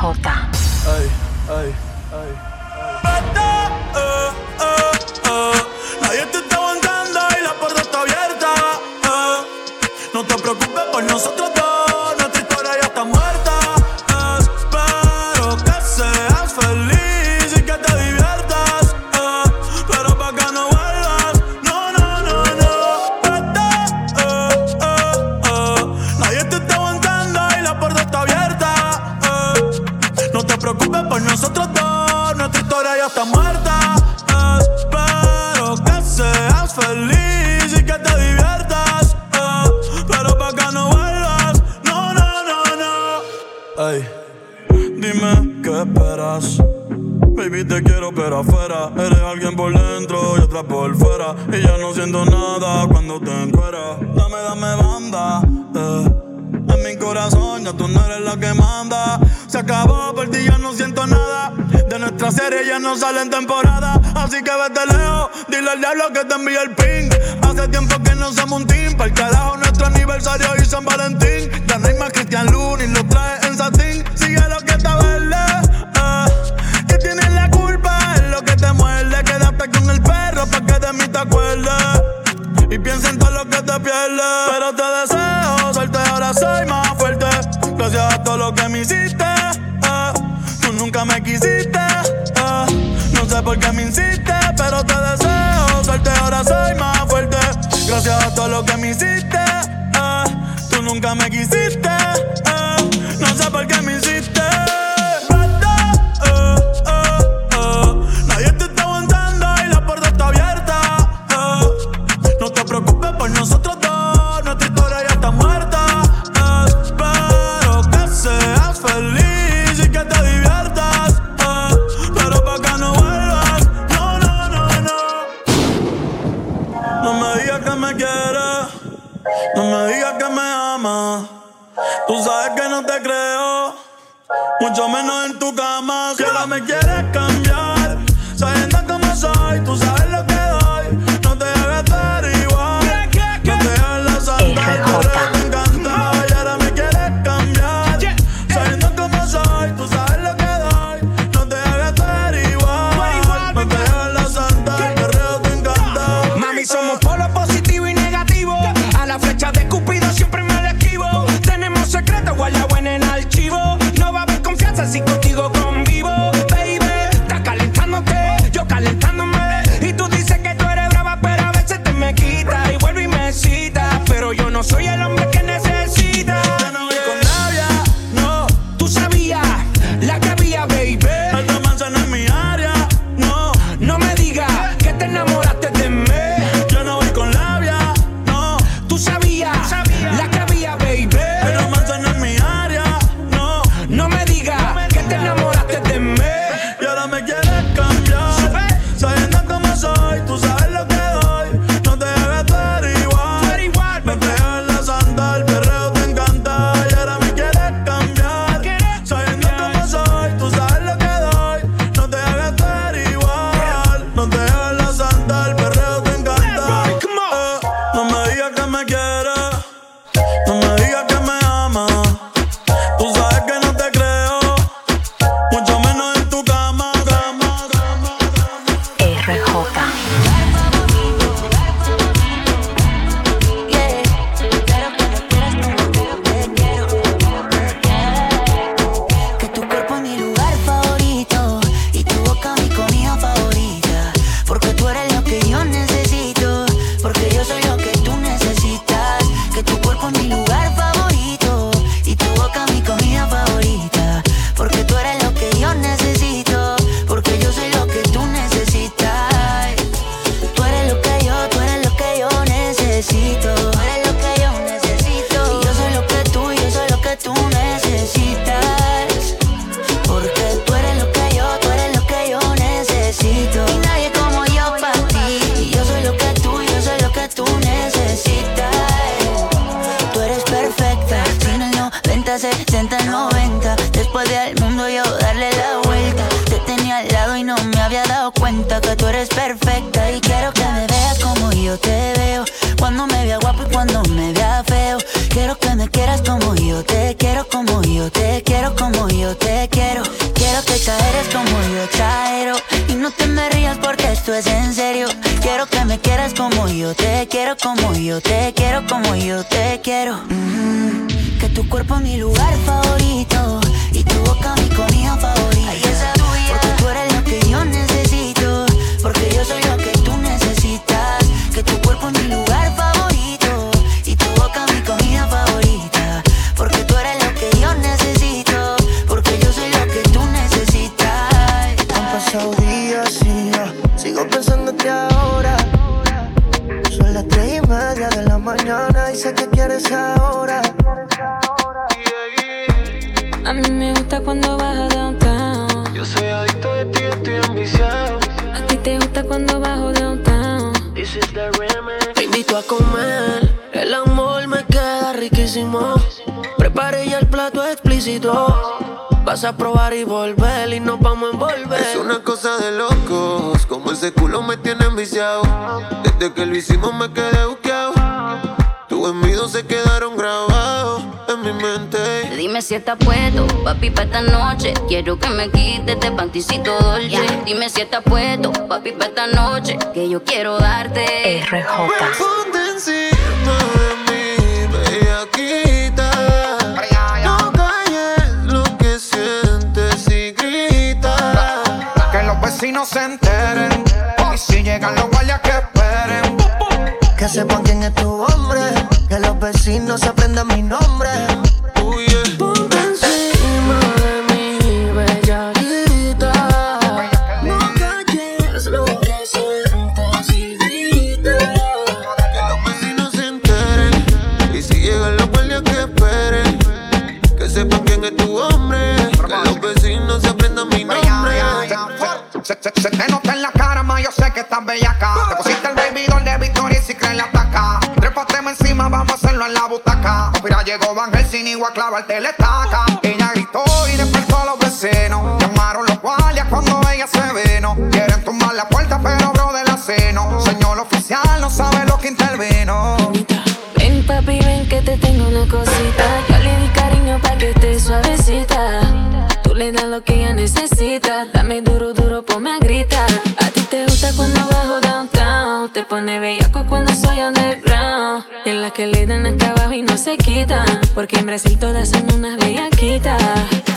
好打。哎哎哎。feliz y que te diviertas. Eh. Pero pa' que no vuelvas, no, no, no, no. Ey, dime qué esperas. Baby, te quiero pero afuera Eres alguien por dentro y otra por fuera Y ya no siento nada cuando te encueras Dame, dame banda eh. En mi corazón ya tú no eres la que manda Se acabó, por ya no siento nada De nuestra serie ya no salen temporada Así que vete lejos dile al diablo que te envíe el ping. Hace tiempo que no se monta que tú eres perfecta y quiero que me veas como yo te veo. Cuando me vea guapo y cuando me vea feo. Quiero que me quieras como yo te quiero, como yo te quiero, como yo te quiero. Quiero que exageres como yo exagero. Y no te me rías porque esto es en serio. Quiero que me quieras como yo te quiero, como yo te quiero, como yo te quiero. Mm, que tu cuerpo es mi lugar favorito soy adicto de ti, estoy ambiciado. A ti te gusta cuando bajo downtown. This is the remix. Te invito a comer. El amor me queda riquísimo. Preparé ya el plato explícito. Vas a probar y volver y nos vamos a envolver. Es una cosa de locos, como ese culo me tiene enviciado. Desde que lo hicimos me quedé buqueado. Tus envidios se quedaron grabados en mi mente. Dime si estás puesto, papi, para esta noche. Quiero que me quites este panticito dolce. Dime si estás puesto, papi, para esta noche. Que yo quiero darte. RJ. Ponte encima de mí, bellaquita. No calles lo que sientes y grita. Que los vecinos se enteren. Y si llegan los guardias que esperen. Que sepan quién es tu hombre. Que los vecinos aprendan mi nombre. Se, te nota en la cara, ma, yo sé que estás bellaca. Te pusiste el baby doll de Victoria y si crees la ataca. Trépateme encima, vamos a hacerlo en la butaca. Mira, llegó Van Helsing y a clavarte la. Ella gritó y despertó a los vecinos. Llamaron los guardias cuando ella se vino. Quieren tumbar la puerta, pero bro de la seno. Señor oficial, no sabe lo que intervino. Ven papi, ven que te tengo una cosita. Yo le di cariño pa' que esté suavecita. Tú le das lo que ella necesita. Dame duro, a ti te gusta cuando bajo downtown. Te pone bellaco cuando soy underground. Y en la que le dan acá abajo y no se quitan. Porque en Brasil todas son unas bellaquitas.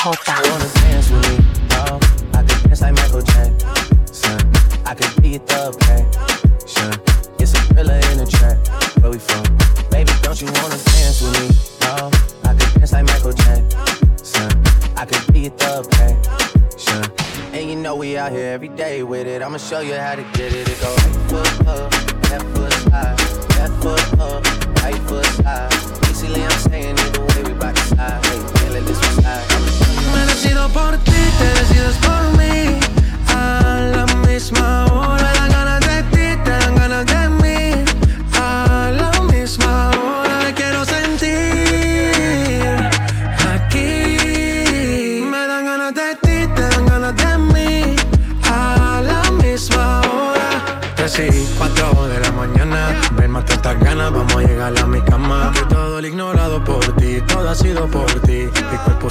RJ. wanna dance with me? Oh, I could dance like Michael Jackson. I could be the passion. It's a thriller in the track. Where we from? Baby, don't you wanna dance with me? Oh, I could dance like Michael Jackson. I the passion. And you know we out here every day with it. I'ma show you how to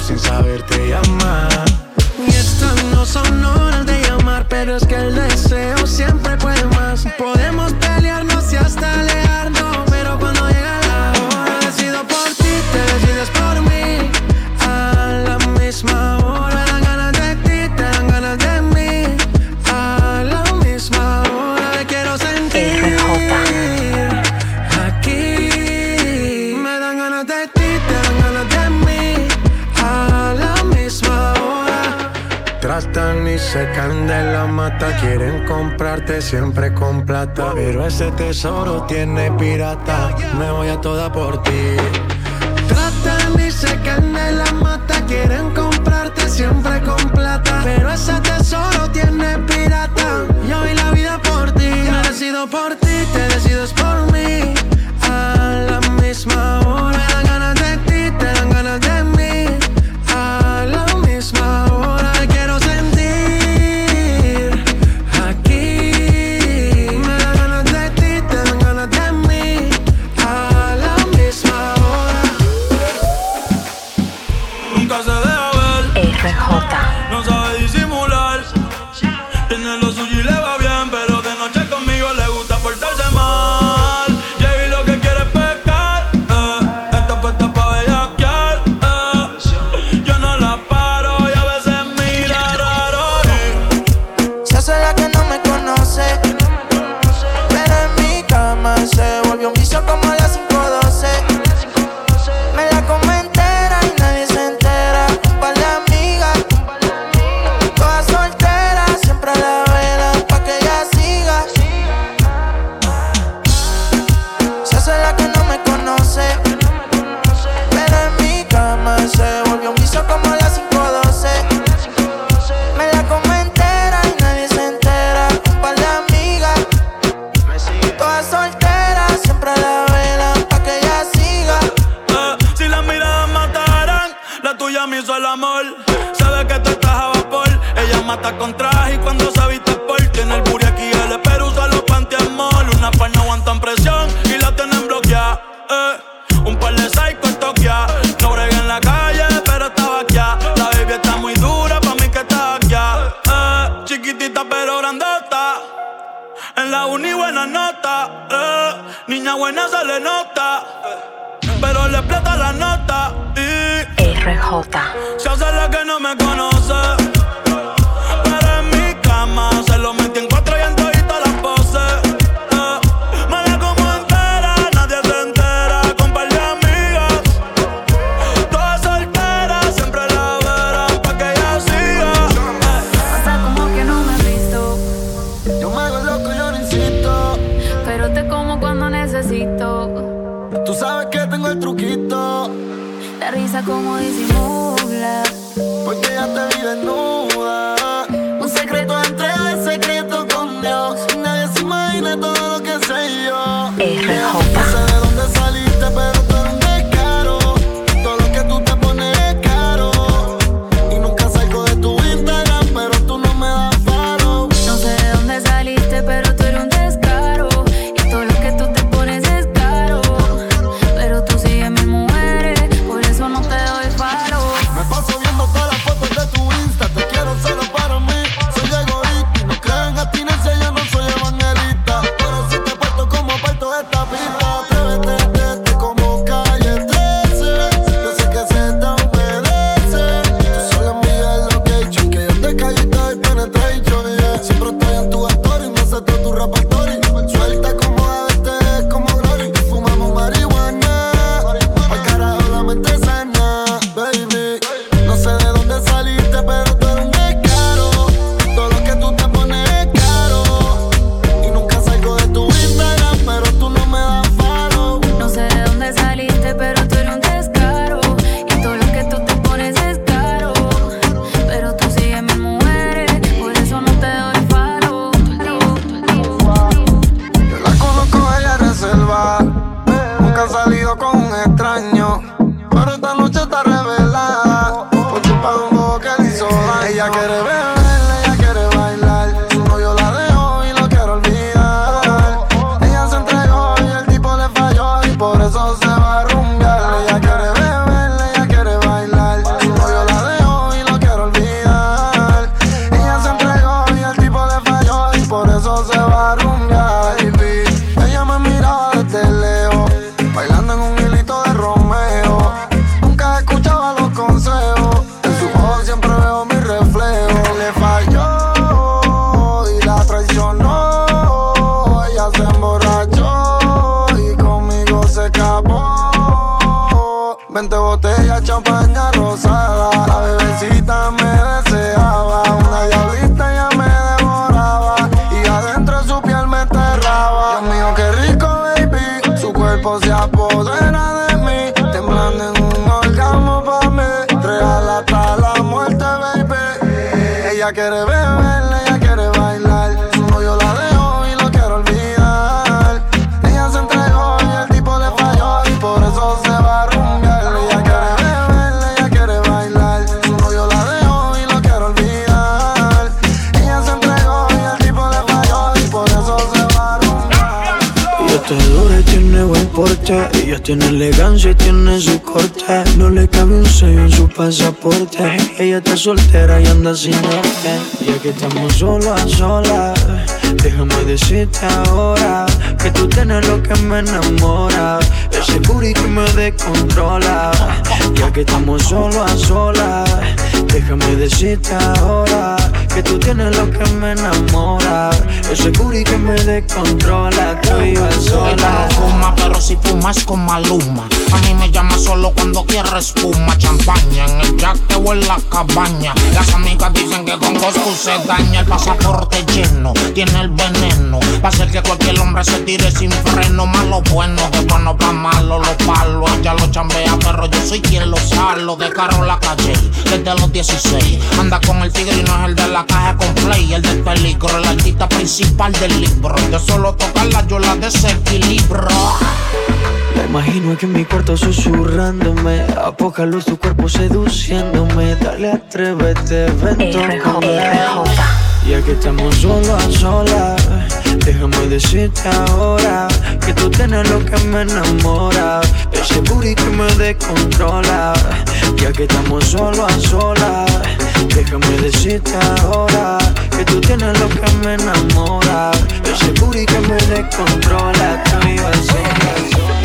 Sin saber te llama. Y estas no son horas de llamar, pero es que el deseo siempre puede más. Podemos mata. Quieren comprarte siempre con plata. Pero ese tesoro tiene pirata. Me voy a toda por ti. Tratan y se caen de la mata. Quieren comprarte siempre con plata. Pero ese tesoro tiene pirata. Yo vi la vida por ti. Merecido por ti. Y cuando se viste Siempre Ella quiere beber, corte. Ella tiene elegancia y tiene su corte. No le cabe un sello en su pasaporte. Ella está soltera y anda sin norte. Ya que estamos solo a solas, déjame decirte ahora que tú tienes lo que me enamora. Ese booty que me descontrola. Ya que estamos solo a solas, déjame decirte ahora que tú tienes lo que me enamora. Ese booty que me descontrola Estoy yo sola no fuma, pero si fumas con maluma. A mí me llama solo cuando quiere espuma. Champaña en el jack o en la cabaña. Las amigas dicen que con Coscu se daña. El pasaporte lleno, tiene el veneno. Va a ser que cualquier hombre se tire sin freno. Malo bueno, de bueno pa' malo, lo palo allá de carro la calle desde los 16. Anda con el tigre y no es el de la caja con play, el del peligro, el artista principal del libro. De solo tocarla yo la desequilibro. Imagino aquí en mi cuarto susurrándome. A poca luz tu cuerpo seduciéndome. Dale, atrévete, ven, Ya que estamos solo a solas, déjame decirte ahora que tú tienes lo que me enamora. Ese booty que me descontrola. Ya que estamos solo a solas, déjame decirte ahora que tú tienes lo que me enamora. Ese booty que me descontrola. Estoy vacío, vacío.